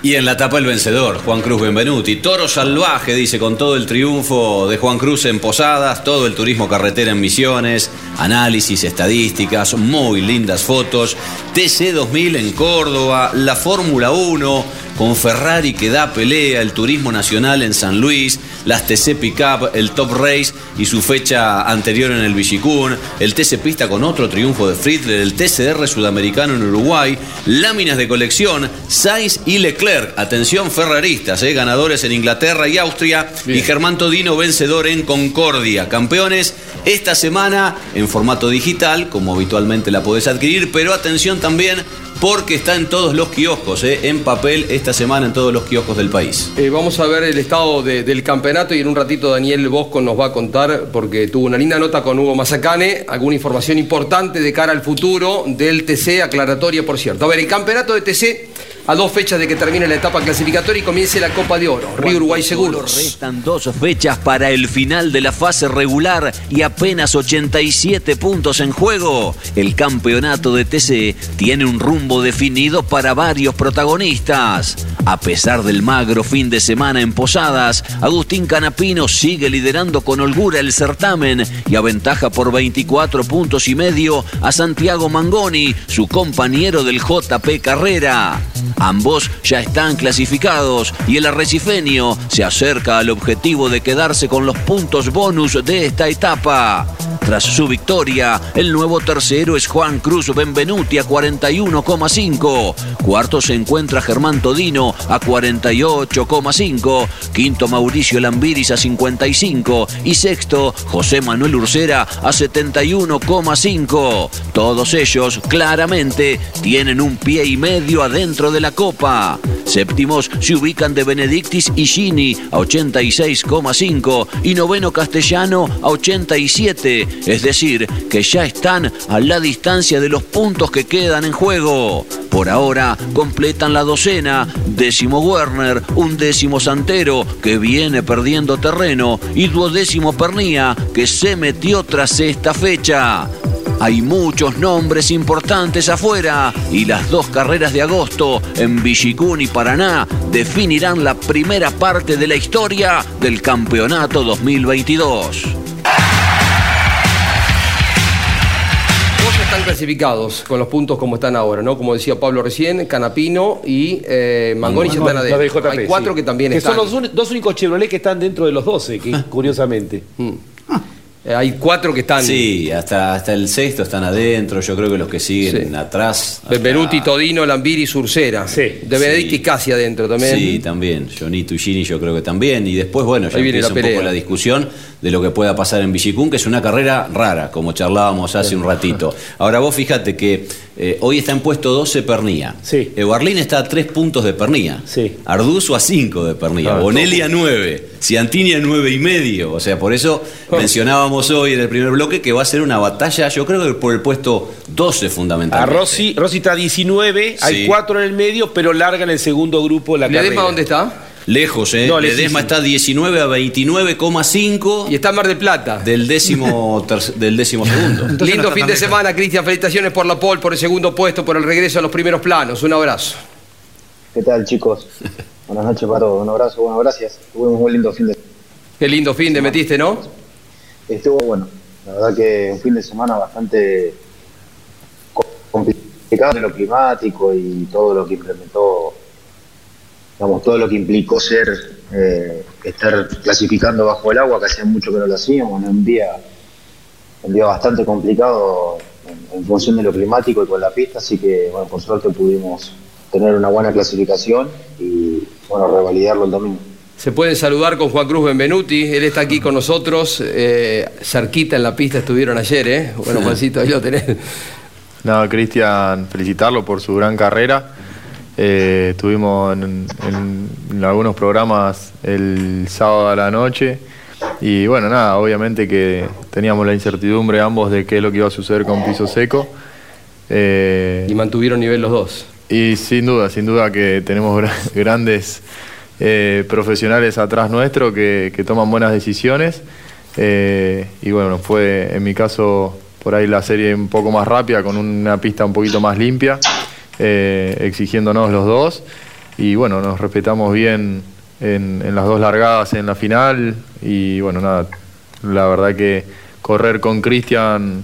Y en la tapa el vencedor, Juan Cruz Benvenuti. Toro salvaje, dice, con todo el triunfo de Juan Cruz en Posadas, todo el turismo carretera en Misiones, análisis, estadísticas, muy lindas fotos. TC 2000 en Córdoba, la Fórmula 1, con Ferrari que da pelea, el turismo nacional en San Luis, las TC Pickup, el Top Race y su fecha anterior en el Villicún, el TC Pista con otro triunfo de Friedler, el TCR sudamericano en Uruguay, láminas de colección, Sainz y Leclerc, atención ferraristas, eh, ganadores en Inglaterra y Austria, y Germán Todino vencedor en Concordia, campeones esta semana en formato digital, como habitualmente la podés adquirir, pero atención también porque está en todos los kioscos, eh, en papel esta semana en todos los kioscos del país. Eh, vamos a ver el estado de- del campeonato y en un ratito Daniel Bosco nos va a contar, porque tuvo una linda nota con Hugo Mazacane, alguna información importante de cara al futuro del TC, aclaratoria por cierto. A ver, el campeonato de TC a dos fechas de que termine la etapa clasificatoria y comience la Copa de Oro, Río Uruguay Seguros. Restan dos fechas para el final de la fase regular y apenas 87 puntos en juego. El campeonato de TC tiene un rumbo definido para varios protagonistas. A pesar del magro fin de semana en Posadas, Agustín Canapino sigue liderando con holgura el certamen y aventaja por 24 puntos y medio a Santiago Mangoni, su compañero del JP Carrera. Ambos ya están clasificados y el arrecifeño se acerca al objetivo de quedarse con los puntos bonus de esta etapa. Tras su victoria, el nuevo tercero es Juan Cruz Benvenuti a 41,5. Cuarto se encuentra Germán Todino a 48,5. Quinto Mauricio Lambiris a 55. Y sexto José Manuel Ursera a 71,5. Todos ellos claramente tienen un pie y medio adentro de la copa. Séptimos se ubican de Benedictis y Gini a 86,5 y noveno Castellano a 87, es decir, que ya están a la distancia de los puntos que quedan en juego. Por ahora completan la docena, décimo Werner, un décimo Santero que viene perdiendo terreno y duodécimo Pernía que se metió tras esta fecha. Hay muchos nombres importantes afuera y las dos carreras de agosto en Villicún y Paraná definirán la primera parte de la historia del campeonato 2022. Dos están clasificados con los puntos como están ahora, ¿no? Como decía Pablo recién, Canapino y eh, Mangoni ya están Los adentro. del JP, Hay cuatro sí. que también Que están. son los un- dos únicos Chevrolet que están dentro de los 12, que, curiosamente. Eh, Hay cuatro que están. Sí, hasta, hasta el sexto están adentro, yo creo que los que siguen atrás. Benvenuti, Todino, Lambiri, Surcera. De Benedicti casi adentro también. Sí, también. Jonito y Gini yo creo que también. Y después, bueno, ya empieza la un poco la discusión de lo que pueda pasar en Villicún, que es una carrera rara, como charlábamos hace un ratito. Ahora vos fíjate que eh, hoy está en puesto 12 Pernía. Sí. Eguarlín está a 3 puntos de Pernía. Sí. Arduzo a 5 de Pernía. Claro, Bonelli a 9. Ciantini a 9 y medio. O sea, por eso mencionábamos hoy en el primer bloque que va a ser una batalla, yo creo que por el puesto 12 A fundamentalmente. Rossi, Rossi está a 19, hay Sí. cuatro en el medio, pero larga en el segundo grupo la ¿Ledesma carrera. dónde está? Lejos, ¿eh? No, Ledesma está 19 a 29,5. Y está en Mar del Plata. Del décimo, del décimo segundo. Lindo fin de semana, Cristian. Felicitaciones por la pole, por el segundo puesto, por el regreso a los primeros planos. Un abrazo. ¿Qué tal, chicos? Buenas noches para todos. Un abrazo, bueno, gracias. Tuvimos un muy lindo fin de Qué lindo fin de metiste, ¿no? Estuvo bueno. La verdad que un fin de semana bastante co- complicado de lo climático y todo lo que implementó, digamos, todo lo que implicó ser, eh, estar clasificando bajo el agua, que hacía mucho que no lo hacíamos, en un día, un día bastante complicado en, en función de lo climático y con la pista, así que, bueno, por suerte pudimos tener una buena clasificación y, bueno, revalidarlo el domingo. Se pueden saludar con Juan Cruz Benvenuti. Él está aquí con nosotros. eh, cerquita en la pista estuvieron ayer, ¿eh? Bueno, Juancito, ahí lo tenés. Nada, Cristian, felicitarlo por su gran carrera. Eh, estuvimos en, en- en algunos programas el sábado a la noche y bueno, nada, obviamente que teníamos la incertidumbre ambos de qué es lo que iba a suceder con Piso Seco. y mantuvieron nivel los dos. Y sin duda, sin duda que tenemos gra- grandes eh, profesionales atrás nuestro que, que toman buenas decisiones. Eh, y bueno, fue en mi caso por ahí la serie un poco más rápida, con una pista un poquito más limpia, eh, exigiéndonos los dos. Y bueno, nos respetamos bien en, en las dos largadas en la final. Y bueno, nada, la verdad que correr con Cristian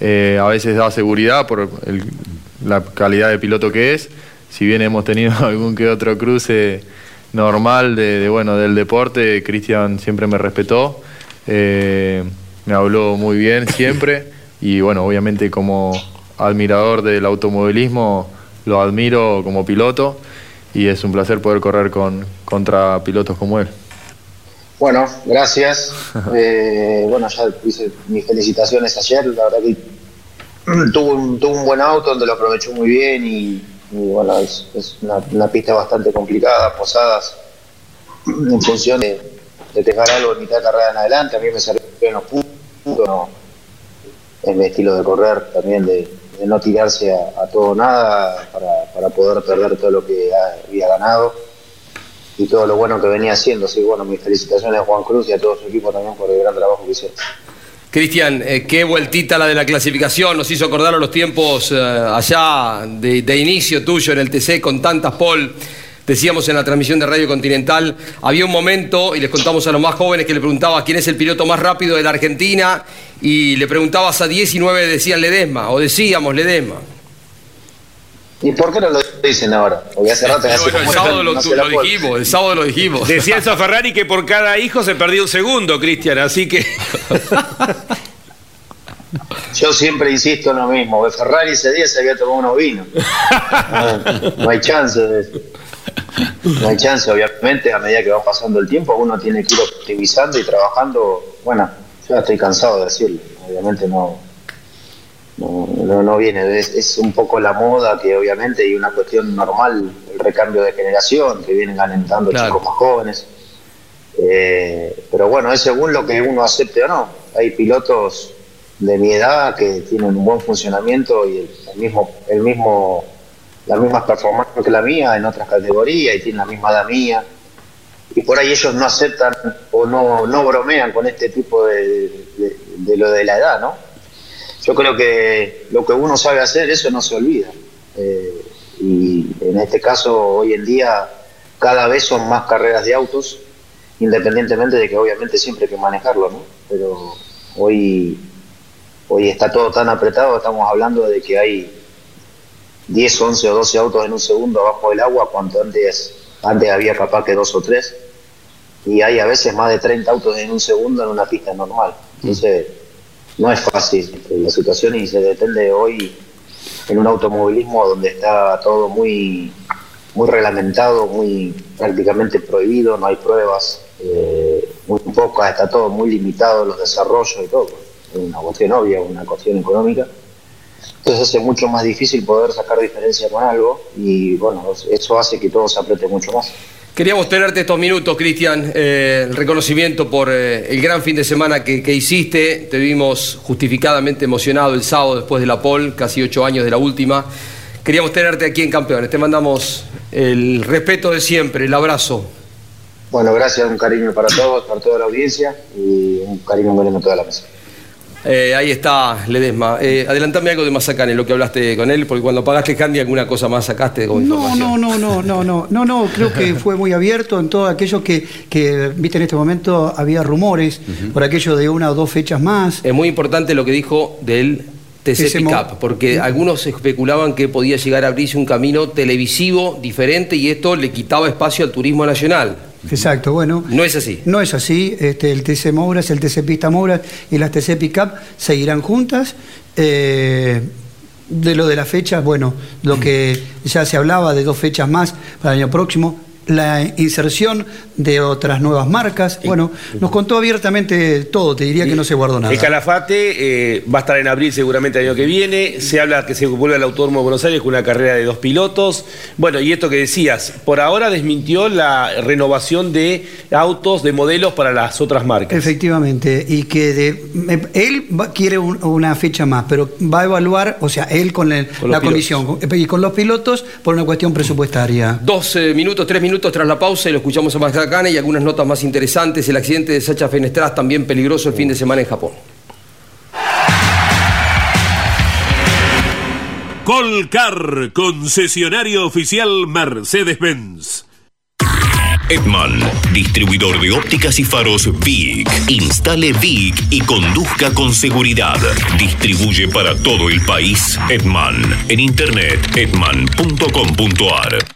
eh, a veces da seguridad por el- la calidad de piloto que es. si bien hemos tenido algún que otro cruce normal de, bueno, del deporte, Cristian siempre me respetó, eh, me habló muy bien siempre y bueno, obviamente como admirador del automovilismo lo admiro como piloto y es un placer poder correr con, contra pilotos como él. Bueno, gracias. Eh, bueno, ya hice mis felicitaciones ayer. La verdad que tuvo un, tuvo un buen auto donde lo aprovechó muy bien y, bueno, es, una, pista bastante complicada, posadas en función de, de dejar algo en mitad de carrera en adelante. A mí me salió en los puntos, no, es mi estilo de correr también, de, no tirarse a, todo nada para, para poder perder todo lo que había ganado y todo lo bueno que venía haciendo. Así que bueno, mis felicitaciones a Juan Cruz y a todo su equipo también por el gran trabajo que hicieron. Cristian, eh, qué vueltita la de la clasificación, nos hizo acordar a los tiempos eh, allá de, inicio tuyo en el TC con tantas pol. Decíamos en la transmisión de Radio Continental, había un momento, y les contamos a los más jóvenes, que le preguntaba quién es el piloto más rápido de la Argentina, y le preguntabas a 19, decían Ledesma, o decíamos Ledesma. ¿Y por qué no lo dicen ahora? Porque hace rato el sábado lo, dijimos, el sábado lo dijimos. Decía eso Ferrari que por cada hijo se perdió un segundo, Cristian, así que. Yo siempre insisto en lo mismo, Ferrari ese día se había tomado unos vinos. No, hay chance de eso. No hay chance, obviamente, a medida que va pasando el tiempo, uno tiene que ir optimizando y trabajando. Bueno, ya estoy cansado de decirlo, obviamente no, no, no, viene, es, un poco la moda que obviamente y una cuestión normal, el recambio de generación, que vienen alentando chicos más jóvenes. Eh, pero bueno, es según lo que uno acepte o no. Hay pilotos de mi edad que tienen un buen funcionamiento y el, mismo, el mismo, las mismas performances que la mía en otras categorías y tienen la misma edad mía. Y por ahí ellos no aceptan o no, no bromean con este tipo de, de lo de la edad, ¿no? yo creo que lo que uno sabe hacer, eso no se olvida. Eh, y en este caso, hoy en día, cada vez son más carreras de autos, independientemente de que obviamente siempre hay que manejarlo, ¿no? Pero hoy, hoy está todo tan apretado, estamos hablando de que hay 10, 11 o 12 autos en un segundo abajo del agua, cuando antes, antes había capaz que dos o tres, y hay a veces más de 30 autos en un segundo en una pista normal. Entonces, no es fácil la situación y se depende hoy en un automovilismo donde está todo muy muy reglamentado, muy prácticamente prohibido, no hay pruebas, eh, muy pocas, está todo muy limitado los desarrollos y todo. Es una cuestión obvia, una cuestión económica. Entonces hace mucho más difícil poder sacar diferencia con algo y bueno, eso hace que todo se apriete mucho más. Queríamos tenerte estos minutos, Cristian, eh, el reconocimiento por eh, el gran fin de semana que, hiciste. Te vimos justificadamente emocionado el sábado después de la POL, casi ocho años de la última. Queríamos tenerte aquí en Campeones. Te mandamos el respeto de siempre, el abrazo. Bueno, gracias, un cariño para todos, para toda la audiencia y un cariño grande a toda la mesa. Eh, ahí está Ledesma. Eh, adelantame algo de Mazacane, lo que hablaste con él, porque cuando pagaste Candy alguna cosa más sacaste como no, No, no, no, no, no, no, no, creo que fue muy abierto en todo aquello que, que viste en este momento había rumores por aquello de una o dos fechas más. Es muy importante lo que dijo del TC Pickup, porque algunos especulaban que podía llegar a abrirse un camino televisivo diferente y esto le quitaba espacio al turismo nacional. Exacto, bueno. No es así. No es así. Este, el TC Mouras, el TC Pista Mouras y las TC Pickup seguirán juntas. Eh, de lo de las fechas, bueno, lo que ya se hablaba de dos fechas más para el año próximo, la inserción de otras nuevas marcas. Bueno, nos contó abiertamente todo, te diría que no se guardó nada. El Calafate eh, va a estar en abril seguramente el año que viene. Se habla que se vuelve al Autódromo de Buenos Aires con una carrera de dos pilotos. Bueno, y esto que decías, por ahora desmintió la renovación de autos, de modelos para las otras marcas. Efectivamente, y que de, él quiere una fecha más, pero va a evaluar, o sea, él con, la comisión y con los pilotos por una cuestión presupuestaria. Dos minutos, tres minutos tras la pausa y lo escuchamos a Mazzacane y algunas notas más interesantes. El accidente de Sacha Fenestras también peligroso el fin de semana en Japón. Colcar, concesionario oficial Mercedes-Benz. Edman, distribuidor de ópticas y faros VIC. Instale VIC y conduzca con seguridad. Distribuye para todo el país Edman. En internet edman.com.ar.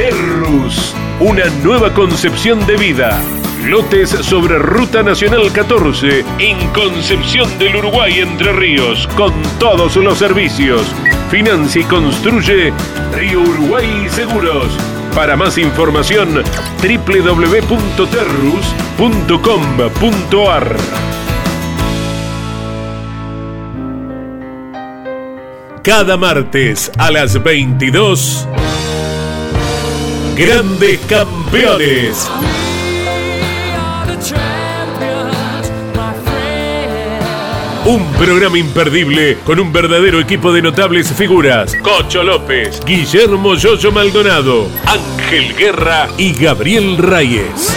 Terrus, una nueva concepción de vida. Lotes sobre Ruta Nacional 14 en Concepción del Uruguay Entre Ríos con todos los servicios. Financia y construye Río Uruguay Seguros. Para más información www.terrus.com.ar Cada martes a las 22 Grandes Campeones. Un programa imperdible con un verdadero equipo de notables figuras. Cocho López, Guillermo Yoyo Maldonado, Ángel Guerra y Gabriel Reyes.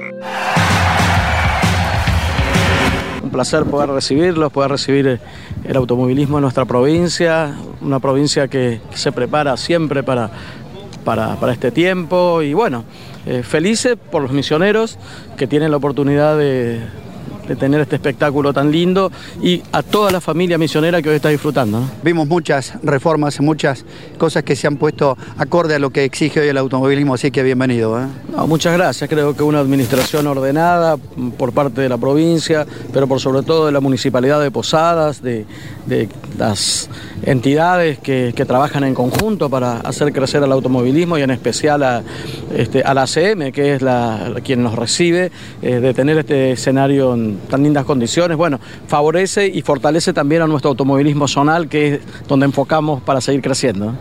Placer poder recibirlos, poder recibir el automovilismo en nuestra provincia, una provincia que, se prepara siempre para, para, este tiempo. Y bueno, eh, felices por los misioneros que tienen la oportunidad de, de tener este espectáculo tan lindo y a toda la familia misionera que hoy está disfrutando. Vimos muchas reformas, muchas cosas que se han puesto acorde a lo que exige hoy el automovilismo, así que bienvenido. ¿eh? muchas gracias, creo que una administración ordenada por parte de la provincia, pero por sobre todo de la municipalidad de Posadas, de, las entidades que, trabajan en conjunto para hacer crecer el automovilismo y en especial a, este, a la ACM, que es la, quien nos recibe, eh, de tener este escenario en, tan lindas condiciones, bueno, favorece y fortalece también a nuestro automovilismo zonal, que es donde enfocamos para seguir creciendo.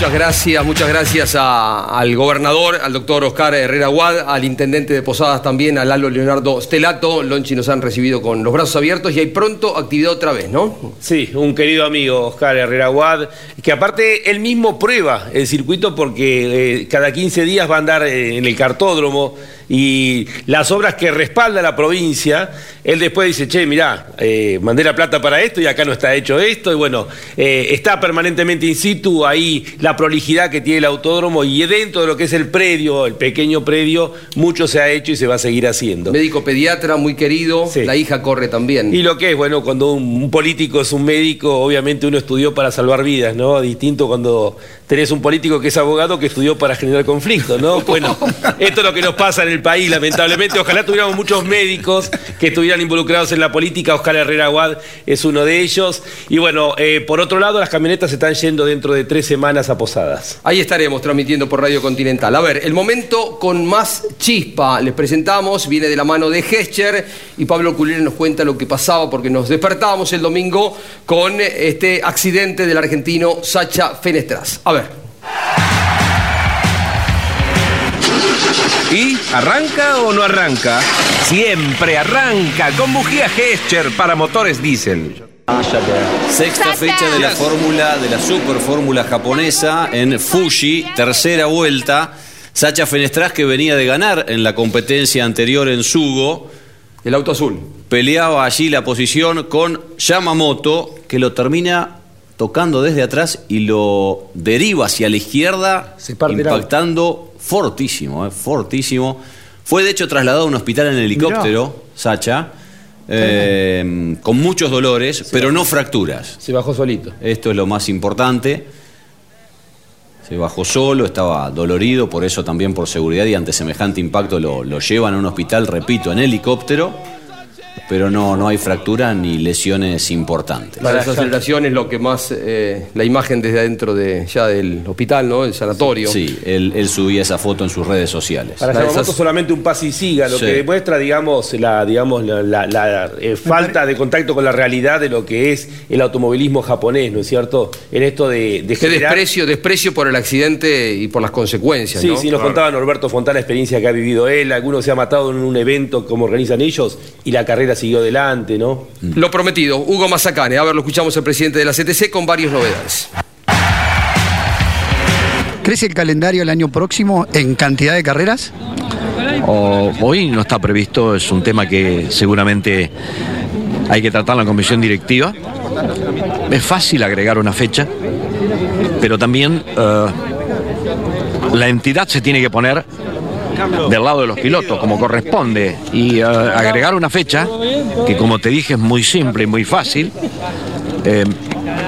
Muchas gracias, muchas gracias al gobernador, al doctor Oscar Herrera Guad, al intendente de Posadas también, al Lalo Leonardo Stelato. Lonchi nos han recibido con los brazos abiertos y hay pronto actividad otra vez, ¿no? Sí, un querido amigo Oscar Herrera Guad, que aparte él mismo prueba el circuito porque eh, cada 15 días va a andar eh, en el cartódromo y las obras que respalda la provincia, él después dice, che, mirá, eh, mandé la plata para esto y acá no está hecho esto, y bueno, eh, está permanentemente in situ ahí la prolijidad que tiene el autódromo y dentro de lo que es el predio, el pequeño predio, mucho se ha hecho y se va a seguir haciendo. Médico pediatra, muy querido, la hija corre también. Y lo que es, bueno, cuando un, político es un médico, obviamente uno estudió para salvar vidas, ¿no? Distinto cuando tenés un político que es abogado que estudió para generar conflicto, ¿no? Bueno, esto es lo que nos pasa en el país, lamentablemente. Ojalá tuviéramos muchos médicos que estuvieran involucrados en la política. Oscar Herrera Aguad es uno de ellos. Y bueno, eh, por otro lado, las camionetas están yendo dentro de tres semanas a Posadas. Ahí estaremos transmitiendo por Radio Continental. A ver, el momento con más chispa. Les presentamos, viene de la mano de Gescher y Pablo Culero nos cuenta lo que pasaba porque nos despertábamos el domingo con este accidente del argentino Sacha Fenestras. A ver. ¿Y arranca o no arranca? Siempre arranca con bujía Gescher para motores diésel. Sexta fecha de la fórmula, de la super fórmula japonesa en Fuji, tercera vuelta. Sacha Fenestras, que venía de ganar en la competencia anterior en Sugo. El auto azul. Peleaba allí la posición con Yamamoto, que lo termina tocando desde atrás y lo deriva hacia la izquierda, impactando fortísimo, eh, fortísimo. Fue de hecho trasladado a un hospital en helicóptero, Sacha, eh, con muchos dolores, pero no fracturas. Se bajó solito. Esto es lo más importante. Se bajó solo, estaba dolorido, por eso también por seguridad y ante semejante impacto lo, lo llevan a un hospital, repito, en helicóptero pero no, no hay fractura ni lesiones importantes. La desaceleración es lo que más, eh, la imagen desde adentro de, ya del hospital, ¿no? El sanatorio. Sí, él, subía esa foto en sus redes sociales. Para Yamamoto solamente un pase y siga, lo que demuestra, digamos, la, digamos, la, eh, falta de contacto con la realidad de lo que es el automovilismo japonés, ¿no es cierto? En esto de, de desprecio, desprecio por el accidente y por las consecuencias, Sí, sí, nos contaba Norberto Fontana la experiencia que ha vivido él, alguno se ha matado en un evento como organizan ellos y la carrera siguió adelante, ¿no? Lo prometido, Hugo Mazacane. A ver, lo escuchamos el presidente de la CTC con varias novedades. ¿Crece el calendario el año próximo en cantidad de carreras? hoy no está previsto, es un tema que seguramente hay que tratar en la comisión directiva. Es fácil agregar una fecha, pero también eh, la entidad se tiene que poner del lado de los pilotos, como corresponde, y eh, agregar una fecha, que como te dije es muy simple y muy fácil, eh,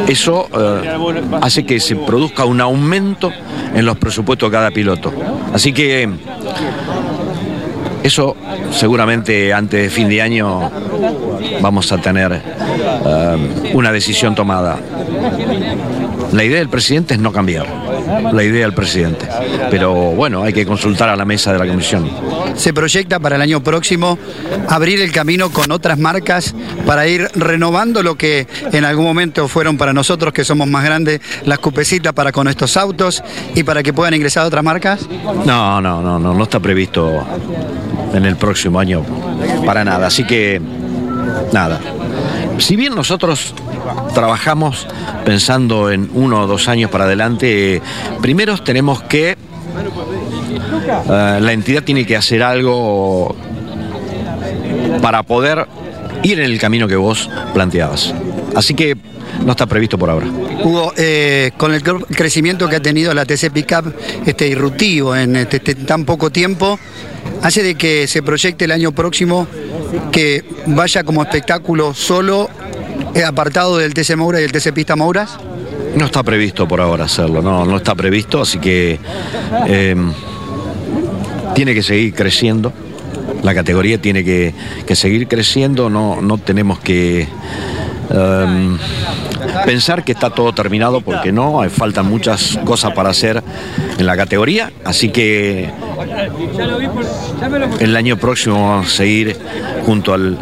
eso eh, hace que se produzca un aumento en los presupuestos de cada piloto. Así que eso seguramente antes de fin de año vamos a tener una decisión tomada. La idea del presidente es no cambiar, la idea del presidente. Pero bueno, hay que consultar a la mesa de la comisión. Se proyecta para el año próximo abrir el camino con otras marcas para ir renovando lo que en algún momento fueron para nosotros, que somos más grandes, las cupecitas para con estos autos y para que puedan ingresar otras marcas? No, no, no, no, no está previsto en el próximo año para nada. Así que, nada. Si bien nosotros trabajamos pensando en uno o dos años para adelante, primero tenemos que, eh, la entidad tiene que hacer algo para poder ir en el camino que vos planteabas. Así que no está previsto por ahora. Hugo, eh, con el crecimiento que ha tenido la TC Pickup este, irruptivo en este, este, tan poco tiempo, hace de que se proyecte el año próximo que vaya como espectáculo solo ¿Es apartado del TC Moura y el TC Pista Mouras? No está previsto por ahora hacerlo, no, no está previsto, así que eh, tiene que seguir creciendo. La categoría tiene que, seguir creciendo, no, no tenemos que em, pensar que está todo terminado porque no, faltan muchas cosas para hacer en la categoría, así que el año próximo vamos a seguir junto al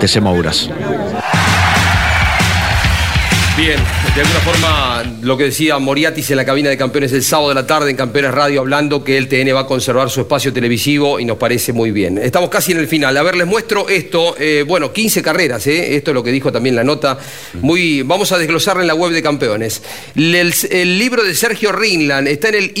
TC Mouras. Bien, de alguna forma lo que decía Moriatis en la cabina de campeones el sábado de la tarde en Campeones Radio hablando que el TN va a conservar su espacio televisivo y nos parece muy bien. Estamos casi en el final. A ver, les muestro esto. Eh, bueno, 15 carreras, ¿eh? esto es lo que dijo también la nota. Muy, vamos a desglosarla en la web de campeones. El, libro de Sergio Rinland está en el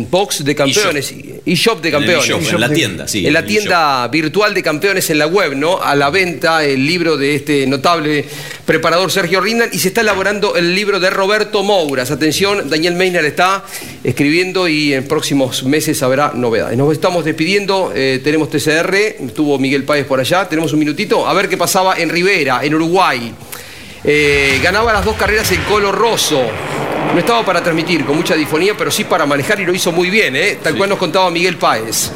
e-box de campeones, e-shop de campeones. En, la tienda, sí. En la tienda virtual de campeones en la web, ¿no? A la venta el libro de este notable preparador Sergio Y se está elaborando el libro de Roberto Mouras. Atención, Daniel Meiner está escribiendo y en próximos meses habrá novedades. Nos estamos despidiendo, eh, tenemos TCR, estuvo Miguel Páez por allá, tenemos un minutito, a ver qué pasaba en Rivera, en Uruguay. Eh, ganaba las dos carreras el Colo Rosso. No estaba para transmitir con mucha difonía, pero sí para manejar y lo hizo muy bien, ¿eh? tal cual nos contaba Miguel Páez.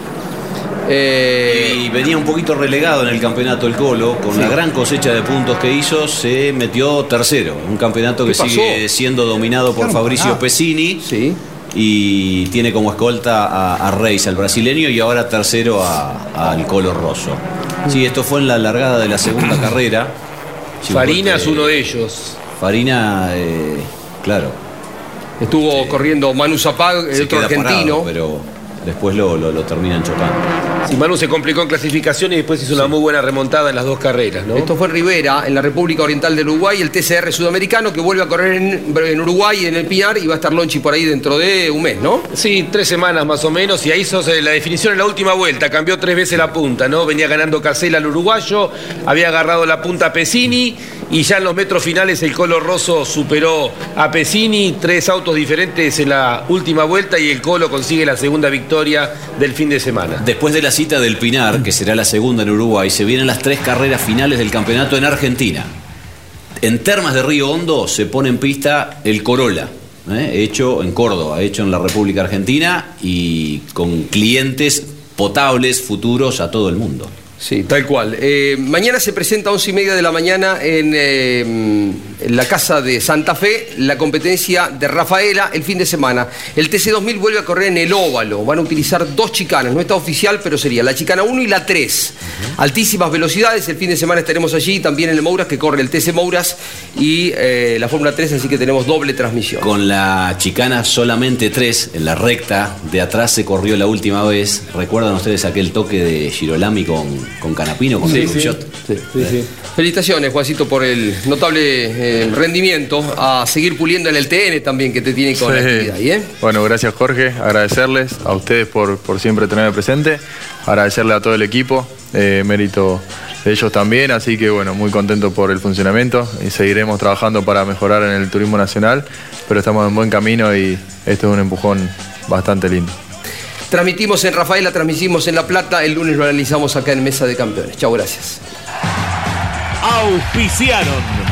Eh, y venía un poquito relegado en el campeonato el Colo, con la gran cosecha de puntos que hizo, se metió tercero. Un campeonato que sigue siendo dominado por Fabricio Pesini. Sí. Y tiene como escolta a, Reis, al brasileño, y ahora tercero al Colo Rosso. Sí, esto fue en la largada de la segunda carrera. Farina es uno de ellos. Farina, eh, claro. Estuvo corriendo Manu Zapag, el otro argentino. pero después lo, lo, lo terminan chocando. Sí, Manu se complicó en clasificación y después hizo una muy buena remontada en las dos carreras, ¿no? Esto fue en Rivera, en la República Oriental del Uruguay, el TCR sudamericano que vuelve a correr en, en Uruguay, en el Pinar, y va a estar Lonchi por ahí dentro de un mes, ¿no? Sí, tres semanas más o menos, y ahí hizo la definición en la última vuelta, cambió tres veces la punta, ¿no? Venía ganando Casela al uruguayo, había agarrado la punta Pesini, y ya en los metros finales el Colo Rosso superó a Pesini, tres autos diferentes en la última vuelta, y el Colo consigue la segunda victoria del fin de semana. Después de la cita del Pinar, que será la segunda en Uruguay, se vienen las tres carreras finales del campeonato en Argentina. En Termas de Río Hondo se pone en pista el Corolla, ¿eh? hecho en Córdoba, hecho en la República Argentina y con clientes potables futuros a todo el mundo. Sí, tal cual. Eh, mañana se presenta a once y media de la mañana en, eh, en, la casa de Santa Fe la competencia de Rafaela el fin de semana. El TC2000 vuelve a correr en el óvalo. Van a utilizar dos chicanas. No está oficial, pero sería la chicana 1 y la 3. Altísimas velocidades. El fin de semana estaremos allí. También en el Mouras, que corre el TC Mouras y eh, la Fórmula 3, así que tenemos doble transmisión. Con la chicana solamente 3, en la recta de atrás se corrió la última vez. ¿Recuerdan ustedes aquel toque de Girolami con con Canapino, con Sí, el sí. shot. Sí, sí, sí. Felicitaciones, Juancito, por el notable eh, rendimiento. A seguir puliendo en el TN también, que te tiene con la Sí. actividad. ahí, ¿eh? Bueno, gracias Jorge, agradecerles a ustedes por, por siempre tenerme presente, agradecerle a todo el equipo, eh, mérito de ellos también, así que bueno, muy contento por el funcionamiento y seguiremos trabajando para mejorar en el turismo nacional, pero estamos en buen camino y esto es un empujón bastante lindo. Transmitimos en Rafaela, transmitimos en La Plata. El lunes lo analizamos acá en Mesa de Campeones. Chao, gracias. Auspiciaron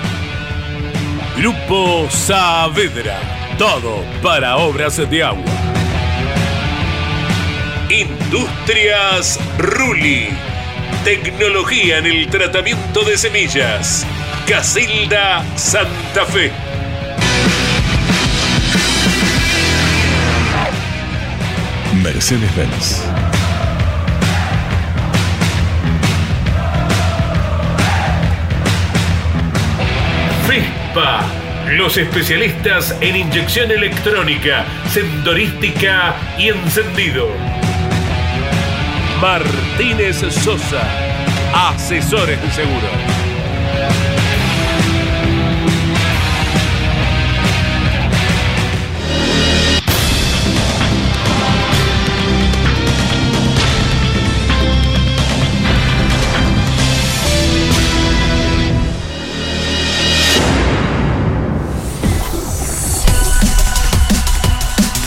Grupo Saavedra. Todo para obras de agua. Industrias Ruli. Tecnología en el tratamiento de semillas. Casilda Santa Fe. Mercedes-Benz. Los especialistas en inyección electrónica, sendorística y encendido. Martínez Sosa, asesores de seguro.